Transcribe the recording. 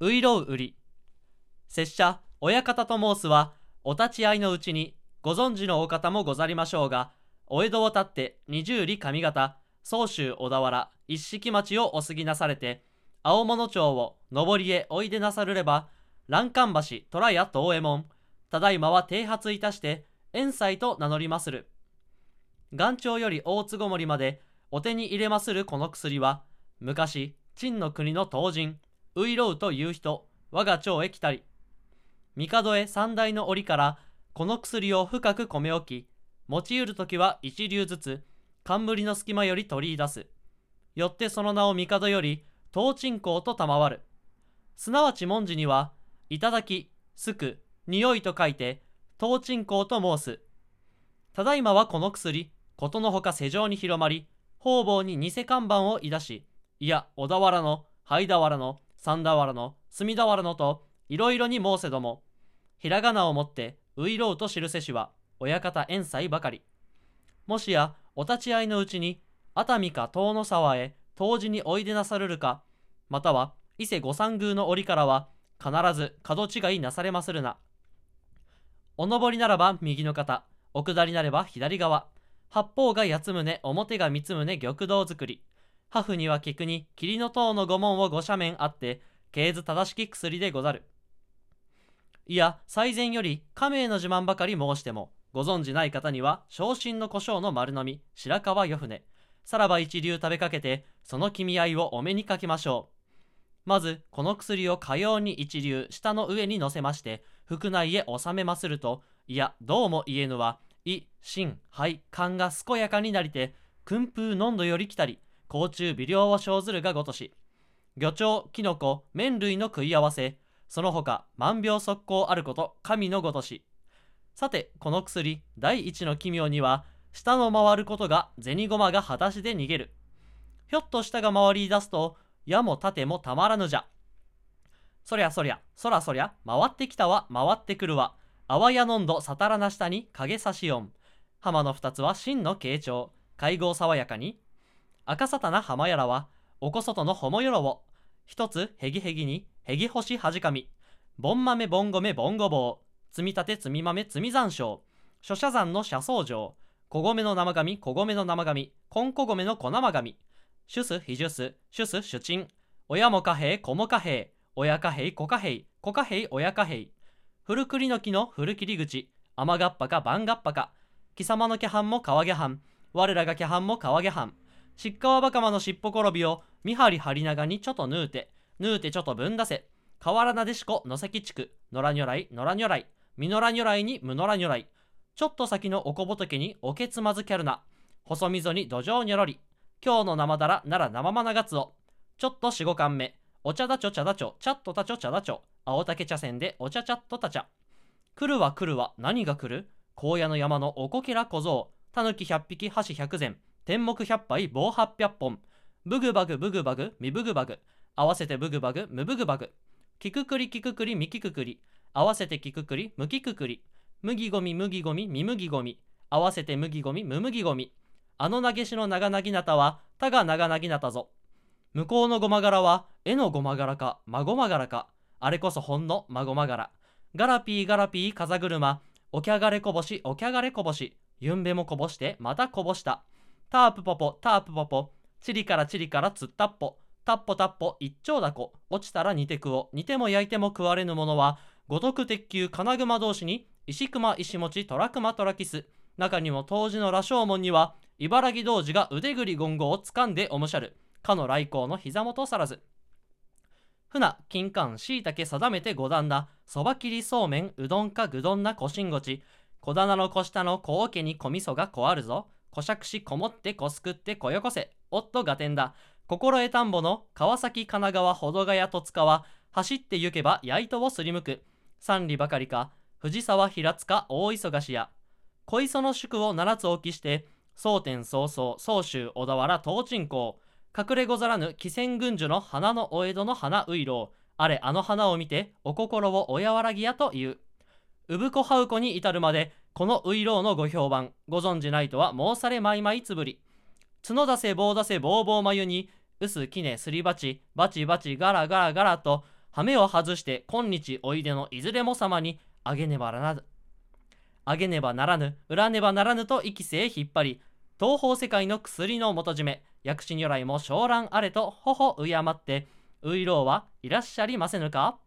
ういろう売り。拙者親方と申すはお立ち会いのうちにご存知のお方もござりましょうがお江戸を立って二十里上方総州小田原一式町をお過ぎなされて青物町を上りへおいでなさるれば欄干橋虎屋東右衛門ただいまは剃髪いたして遠斎と名乗りまする。元朝より大坪森までお手に入れまするこの薬は昔陳の国の当人ういろうという人我が町へ来たり帝へ三代の折からこの薬を深く米置き用いる時は一流ずつ冠の隙間より取り出す。よってその名を帝より東鎮香と賜る。すなわち文字には「いただき」「すく」「匂い」と書いて東鎮香と申す。ただいまはこの薬ことのほか世上に広まり方々に偽看板をいだしいや小田原の灰田原の三田原の隅田原のといろいろに申せどもひらがなをもってういろうと知るせしは親方遠斎ばかり。もしやお立ち会いのうちに熱海か遠野沢へ当時においでなさるるかまたは伊勢御三宮の折からは必ず角違いなされまするな。お上りならば右の方お下りなれば左側。八方が八つ宗表が三つ宗玉堂作り。ハフには菊に霧の塔の御門を御斜面あって経図正しき薬でござる。いや最前より家名の自慢ばかり申してもご存じない方には昇進の胡椒の丸飲み白川よ船さらば一流食べかけてその君合いをお目にかけましょう。まずこの薬をかように一流下の上に乗せまして腹内へ収めまするといやどうも言えぬは胃心肺肝が健やかになりて訓風飲んどより来たり。甲虫微量を生ずるがごとし魚鳥キノコ麺類の食い合わせその他万病速攻あること神のごとし。さてこの薬第一の奇妙には下の回ることが銭駒が裸足で逃げる。ひょっと下が回り出すと矢も盾もたまらぬじゃ。そりゃそりゃそらそりゃ回ってきたわ回ってくるわ。あわやのんどさたらな下に影差し音。浜の二つは真の慶長会合爽やかに赤さたな浜やらは、おこそとのほもよろを、ひとつ、へぎへぎに、へぎほしはじかみ、ぼんまめぼんごめぼんごぼう、つみたてつみまめつみざんしょう。しょしゃざんのしゃそうじょう、こごめのなまがみ、こごめのなまがみ、こんこごめのこなまがみ。しゅすひじゅす、しゅすしゅちん。おやもかへい、こもかへい、おやかへい、こかへい、こかへい、おやかへい、ふるくりのきのふるきり口、まがっぱか、ばんがっぱか、きさまのきャハンも、かわげはん、われらがきャハンも、かわげはん、しっかわばかまのしっぽ転びを見張り張り長にちょっとぬうてぬうてちょっとぶんだせ。河原なでしこ野崎地区野良如来野良如来みのら如来にむのら如来ちょっと先のおこぼとけにおけつまずキャルナ細溝に土壌にょろり。今日の生だらなら生まながつおちょっと四五貫目お茶だちょ茶だちょ。ちゃっとたちょ茶だちょ。青竹茶筅でお茶ちゃっとたちゃ。来るは来るは何が来る？荒野の山のおこけら小僧。たぬき百匹箸百膳。天目百杯棒八百本。ブグバグブグバグミブグバグ。合わせてブグバグムブグバグ。キククリキククリミキククリ。合わせてキククリムキククリ。麦ゴミ麦ゴミミ麦ゴミ。合わせて麦ゴミム麦ゴミ。あの投げしの長なぎなたはたが長なぎなたぞ。向こうのごま柄は絵のごま柄かまごま柄か。あれこそほんのまごま柄ガラピーガラピー風車。おきゃがれこぼしおきゃがれこぼし。ゆんべもこぼしてまたこぼした。タープポポタープポポ。チリからチリからつったっぽ。タッポタッポ一丁だこ。落ちたら煮てくお煮ても焼いても食われぬものは五徳鉄球金熊同士に石熊石持トラクマトラキス。中にも当時の羅生門には茨城童子が腕ぐりゴンゴを掴んでおもしゃる。かの来光の膝元さらず。船金柑しいたけ定めて五段だそば切りそうめんうどんかぐどんなこしんごち。小棚の小下の小桶に小味噌がこあるぞ。こしゃくしこもってこすくってこよこせおっとがてんだ心得田んぼの川崎神奈川保土ヶ谷戸塚は走って行けば矢糸をすりむく三里ばかりか藤沢平塚大忙しや小磯の宿を七つ置きして蒼天早々総州小田原東鎮港隠れござらぬ汽船軍樹の花のお江戸の花ういろうあれあの花を見てお心をお和らぎやという産子はう子に至るまでこのういろうのご評判ご存じないとは申されまいまいつぶり。角出せ棒出せぼうぼう眉に薄きねすり鉢バチバチガラガラガラと羽目を外して今日おいでのいずれも様にあげねばならぬあげねばならぬ恨ねばならぬと息せへ引っ張り東方世界の薬の元締め薬師如来も昇蘭あれと頬敬ってういろうはいらっしゃりませぬか？